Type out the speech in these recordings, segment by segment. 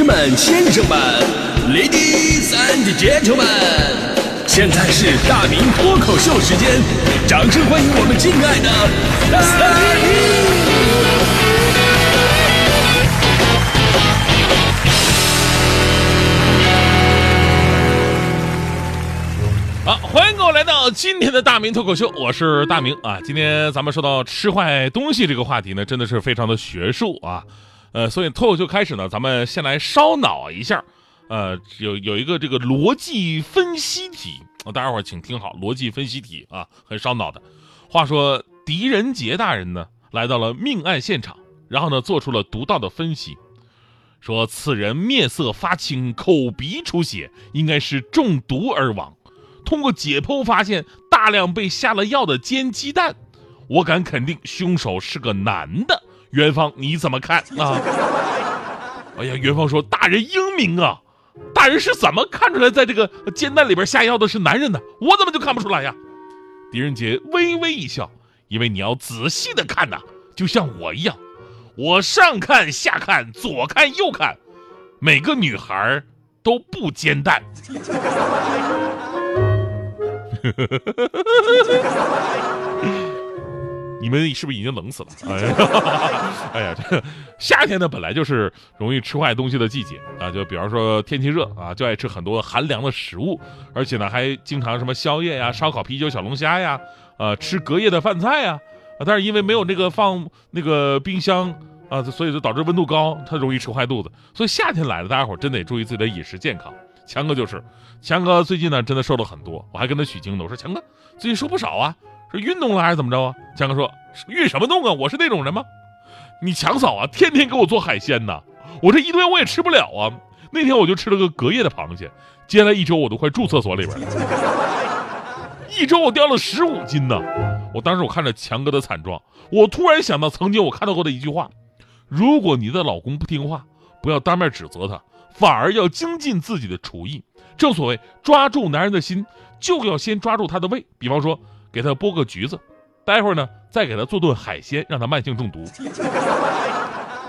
士们、先生们，Ladies and Gentlemen，现在是大明脱口秀时间，掌声欢迎我们敬爱的大明！好，欢迎各位来到今天的大明脱口秀，我是大明啊。今天咱们说到吃坏东西这个话题呢，真的是非常的学术啊。呃，所以脱口秀开始呢，咱们先来烧脑一下。呃，有有一个这个逻辑分析题，大家伙儿请听好，逻辑分析题啊，很烧脑的。话说狄仁杰大人呢，来到了命案现场，然后呢，做出了独到的分析，说此人面色发青，口鼻出血，应该是中毒而亡。通过解剖发现大量被下了药的煎鸡蛋，我敢肯定凶手是个男的。元芳你怎么看啊？哎呀，元芳说大人英明啊，大人是怎么看出来在这个煎蛋里边下药的是男人呢？我怎么就看不出来呀？狄仁杰微微一笑，因为你要仔细的看呐，就像我一样，我上看下看左看右看，每个女孩都不煎蛋。你们是不是已经冷死了？哎呀，哎呀，这夏天呢本来就是容易吃坏东西的季节啊，就比方说天气热啊，就爱吃很多寒凉的食物，而且呢还经常什么宵夜呀、烧烤、啤酒、小龙虾呀，呃，吃隔夜的饭菜呀，啊，但是因为没有那个放那个冰箱啊，所以就导致温度高，它容易吃坏肚子。所以夏天来了，大家伙真得注意自己的饮食健康。强哥就是，强哥最近呢真的瘦了很多，我还跟他取经呢。我说强哥最近瘦不少啊，是运动了还是怎么着啊？强哥说运什么动啊？我是那种人吗？你强嫂啊，天天给我做海鲜呐，我这一顿我也吃不了啊。那天我就吃了个隔夜的螃蟹，接下来一周我都快住厕所里边了，一周我掉了十五斤呢。我当时我看着强哥的惨状，我突然想到曾经我看到过的一句话：如果你的老公不听话，不要当面指责他。反而要精进自己的厨艺。正所谓抓住男人的心，就要先抓住他的胃。比方说，给他剥个橘子，待会儿呢再给他做顿海鲜，让他慢性中毒。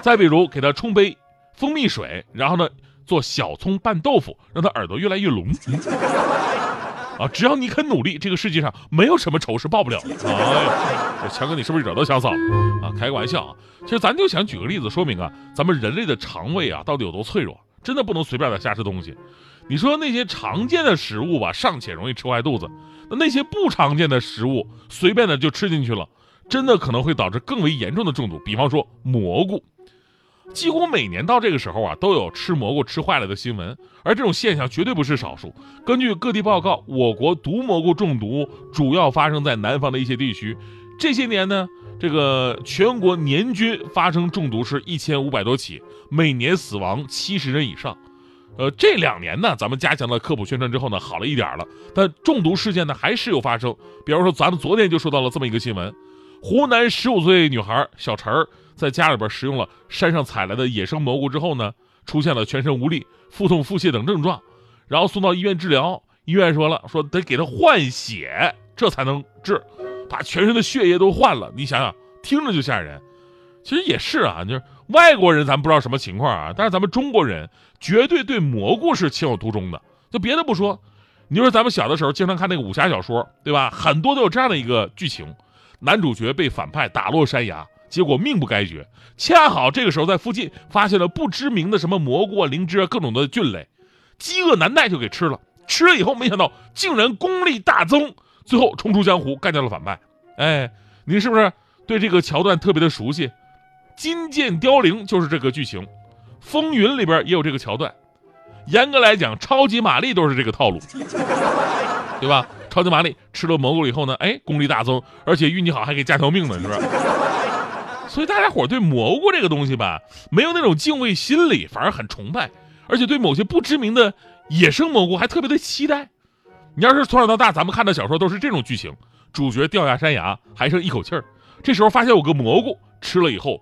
再比如，给他冲杯蜂蜜水，然后呢做小葱拌豆腐，让他耳朵越来越聋。啊，只要你肯努力，这个世界上没有什么仇是报不了的。哎，强哥，你是不是惹到小嫂了？啊，开个玩笑啊。其实咱就想举个例子说明啊，咱们人类的肠胃啊到底有多脆弱。真的不能随便的瞎吃东西。你说那些常见的食物吧，尚且容易吃坏肚子，那那些不常见的食物，随便的就吃进去了，真的可能会导致更为严重的中毒。比方说蘑菇，几乎每年到这个时候啊，都有吃蘑菇吃坏了的新闻，而这种现象绝对不是少数。根据各地报告，我国毒蘑菇中毒主要发生在南方的一些地区。这些年呢。这个全国年均发生中毒是一千五百多起，每年死亡七十人以上。呃，这两年呢，咱们加强了科普宣传之后呢，好了一点了，但中毒事件呢还是有发生。比方说，咱们昨天就收到了这么一个新闻：湖南十五岁女孩小陈儿在家里边食用了山上采来的野生蘑菇之后呢，出现了全身无力、腹痛、腹泻等症状，然后送到医院治疗。医院说了，说得给她换血，这才能治。把全身的血液都换了，你想想，听着就吓人。其实也是啊，就是外国人咱不知道什么情况啊，但是咱们中国人绝对对蘑菇是情有独钟的。就别的不说，你说咱们小的时候经常看那个武侠小说，对吧？很多都有这样的一个剧情：男主角被反派打落山崖，结果命不该绝。恰好这个时候在附近发现了不知名的什么蘑菇啊、灵芝啊各种的菌类，饥饿难耐就给吃了。吃了以后，没想到竟然功力大增。最后冲出江湖，干掉了反派。哎，你是不是对这个桥段特别的熟悉？《金剑凋零》就是这个剧情，《风云》里边也有这个桥段。严格来讲，超级玛丽都是这个套路，对吧？超级玛丽吃了蘑菇以后呢，哎，功力大增，而且运气好还可以加条命呢，是不是？所以大家伙对蘑菇这个东西吧，没有那种敬畏心理，反而很崇拜，而且对某些不知名的野生蘑菇还特别的期待。你要是从小到大，咱们看的小说都是这种剧情：主角掉下山崖，还剩一口气儿，这时候发现有个蘑菇，吃了以后，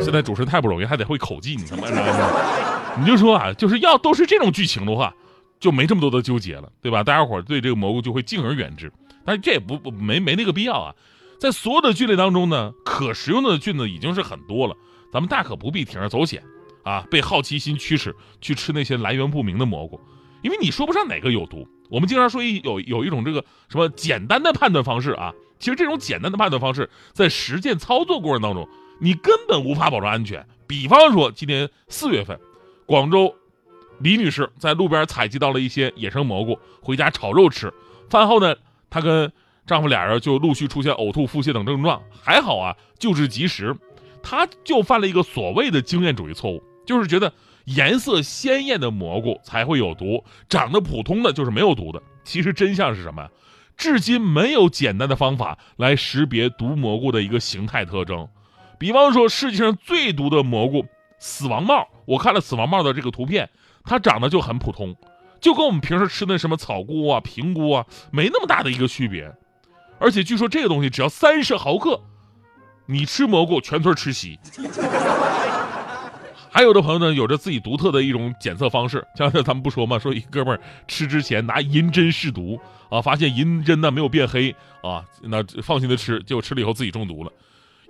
现在主持人太不容易，还得会口技，你他妈的！你就说啊，就是要都是这种剧情的话。就没这么多的纠结了，对吧？大家伙对这个蘑菇就会敬而远之。但是这也不不没没那个必要啊。在所有的菌类当中呢，可食用的菌呢已经是很多了，咱们大可不必铤而走险啊，被好奇心驱使去吃那些来源不明的蘑菇，因为你说不上哪个有毒。我们经常说一有有一种这个什么简单的判断方式啊，其实这种简单的判断方式在实践操作过程当中，你根本无法保证安全。比方说今年四月份，广州。李女士在路边采集到了一些野生蘑菇，回家炒肉吃。饭后呢，她跟丈夫俩人就陆续出现呕吐、腹泻等症状。还好啊，救治及时。她就犯了一个所谓的经验主义错误，就是觉得颜色鲜艳的蘑菇才会有毒，长得普通的就是没有毒的。其实真相是什么？至今没有简单的方法来识别毒蘑菇的一个形态特征。比方说，世界上最毒的蘑菇——死亡帽。我看了死亡帽的这个图片。它长得就很普通，就跟我们平时吃的什么草菇啊、平菇啊没那么大的一个区别。而且据说这个东西只要三十毫克，你吃蘑菇全村吃席。还有的朋友呢，有着自己独特的一种检测方式，像咱们不说嘛，说一哥们儿吃之前拿银针试毒啊，发现银针呢没有变黑啊，那放心的吃，结果吃了以后自己中毒了。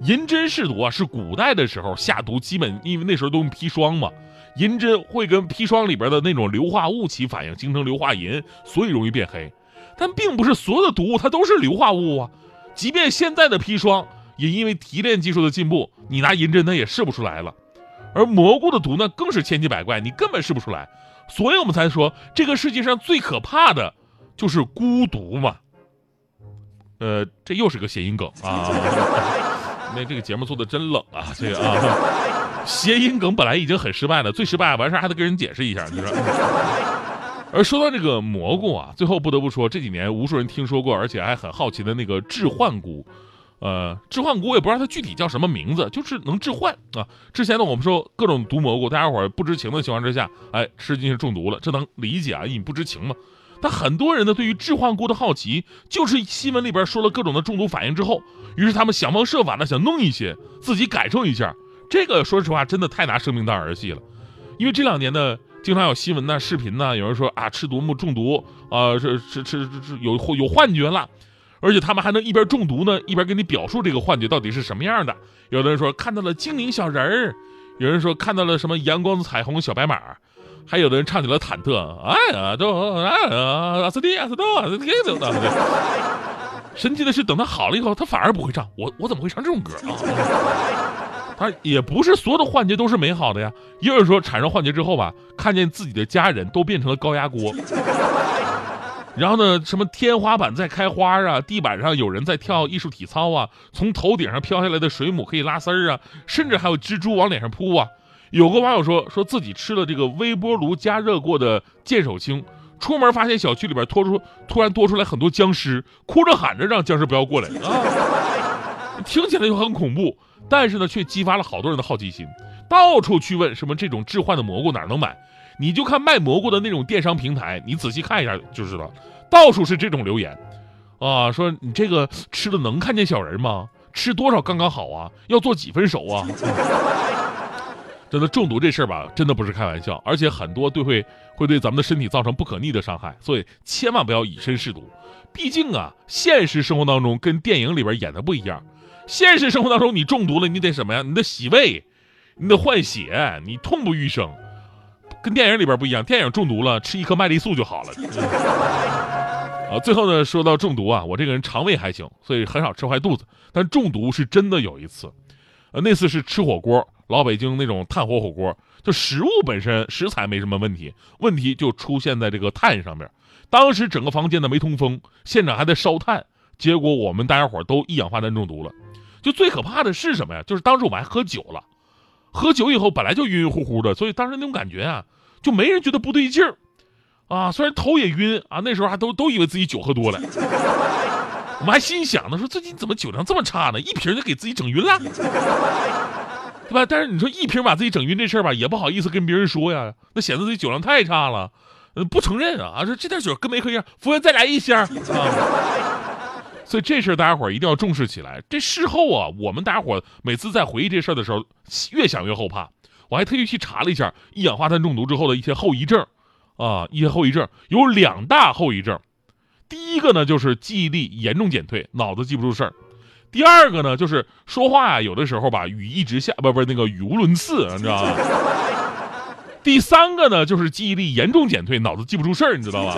银针试毒啊，是古代的时候下毒，基本因为那时候都用砒霜嘛。银针会跟砒霜里边的那种硫化物起反应，形成硫化银，所以容易变黑。但并不是所有的毒物它都是硫化物啊。即便现在的砒霜，也因为提炼技术的进步，你拿银针它也试不出来了。而蘑菇的毒呢，更是千奇百怪，你根本试不出来。所以我们才说，这个世界上最可怕的就是孤独嘛。呃，这又是个谐音梗啊。那这个节目做的真冷啊，这个啊。谐音梗本来已经很失败了，最失败完事还得跟人解释一下，你说。而说到这个蘑菇啊，最后不得不说这几年无数人听说过，而且还很好奇的那个致幻菇，呃，致幻菇我也不知道它具体叫什么名字，就是能致幻啊。之前呢，我们说各种毒蘑菇，大家伙不知情的情况之下，哎，吃进去中毒了，这能理解啊，因为你不知情嘛。但很多人呢，对于致幻菇的好奇，就是新闻里边说了各种的中毒反应之后，于是他们想方设法的想弄一些，自己感受一下。这个说实话，真的太拿生命当儿戏了，因为这两年呢，经常有新闻呐、视频呐，有人说啊，吃毒木中毒啊，是是是是有有幻觉了，而且他们还能一边中毒呢，一边给你表述这个幻觉到底是什么样的。有的人说看到了精灵小人儿，有人说看到了什么阳光彩虹小白马，还有的人唱起了忐忑，哎呀，都啊，斯蒂亚斯多，斯蒂亚斯 神奇的是，等他好了以后，他反而不会唱。我我怎么会唱这种歌啊？他也不是所有的幻觉都是美好的呀。也有人说，产生幻觉之后吧，看见自己的家人都变成了高压锅，然后呢，什么天花板在开花啊，地板上有人在跳艺术体操啊，从头顶上飘下来的水母可以拉丝儿啊，甚至还有蜘蛛往脸上扑啊。有个网友说，说自己吃了这个微波炉加热过的剑手青，出门发现小区里边拖出突然多出来很多僵尸，哭着喊着让僵尸不要过来啊，听起来就很恐怖。但是呢，却激发了好多人的好奇心，到处去问什么这种置换的蘑菇哪能买？你就看卖蘑菇的那种电商平台，你仔细看一下就知道，到处是这种留言，啊，说你这个吃的能看见小人吗？吃多少刚刚好啊？要做几分熟啊？真的中毒这事儿吧，真的不是开玩笑，而且很多对会会对咱们的身体造成不可逆的伤害，所以千万不要以身试毒。毕竟啊，现实生活当中跟电影里边演的不一样。现实生活当中，你中毒了，你得什么呀？你得洗胃，你得换血，你痛不欲生。跟电影里边不一样，电影中毒了，吃一颗麦丽素就好了。啊，最后呢，说到中毒啊，我这个人肠胃还行，所以很少吃坏肚子。但中毒是真的有一次，呃，那次是吃火锅，老北京那种炭火火锅，就食物本身食材没什么问题，问题就出现在这个炭上面。当时整个房间呢没通风，现场还在烧炭，结果我们大家伙都一氧化碳中毒了。就最可怕的是什么呀？就是当时我们还喝酒了，喝酒以后本来就晕晕乎乎的，所以当时那种感觉啊，就没人觉得不对劲儿，啊，虽然头也晕啊，那时候还都都以为自己酒喝多了。我们还心想呢，说最近怎么酒量这么差呢？一瓶就给自己整晕了，对吧？但是你说一瓶把自己整晕这事儿吧，也不好意思跟别人说呀，那显得自己酒量太差了，呃，不承认啊，说这点酒跟没喝一样。服务员再来一箱啊。所以这事儿大家伙儿一定要重视起来。这事后啊，我们大家伙每次在回忆这事儿的时候，越想越后怕。我还特意去查了一下一氧化碳中毒之后的一些后遗症，啊，一些后遗症有两大后遗症。第一个呢，就是记忆力严重减退，脑子记不住事儿；第二个呢，就是说话呀，有的时候吧，语一直下，不不，那个语无伦次，你知道吧？第三个呢，就是记忆力严重减退，脑子记不住事儿，你知道吧？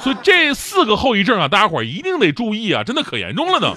所以这四个后遗症啊，大家伙一定得注意啊，真的可严重了呢。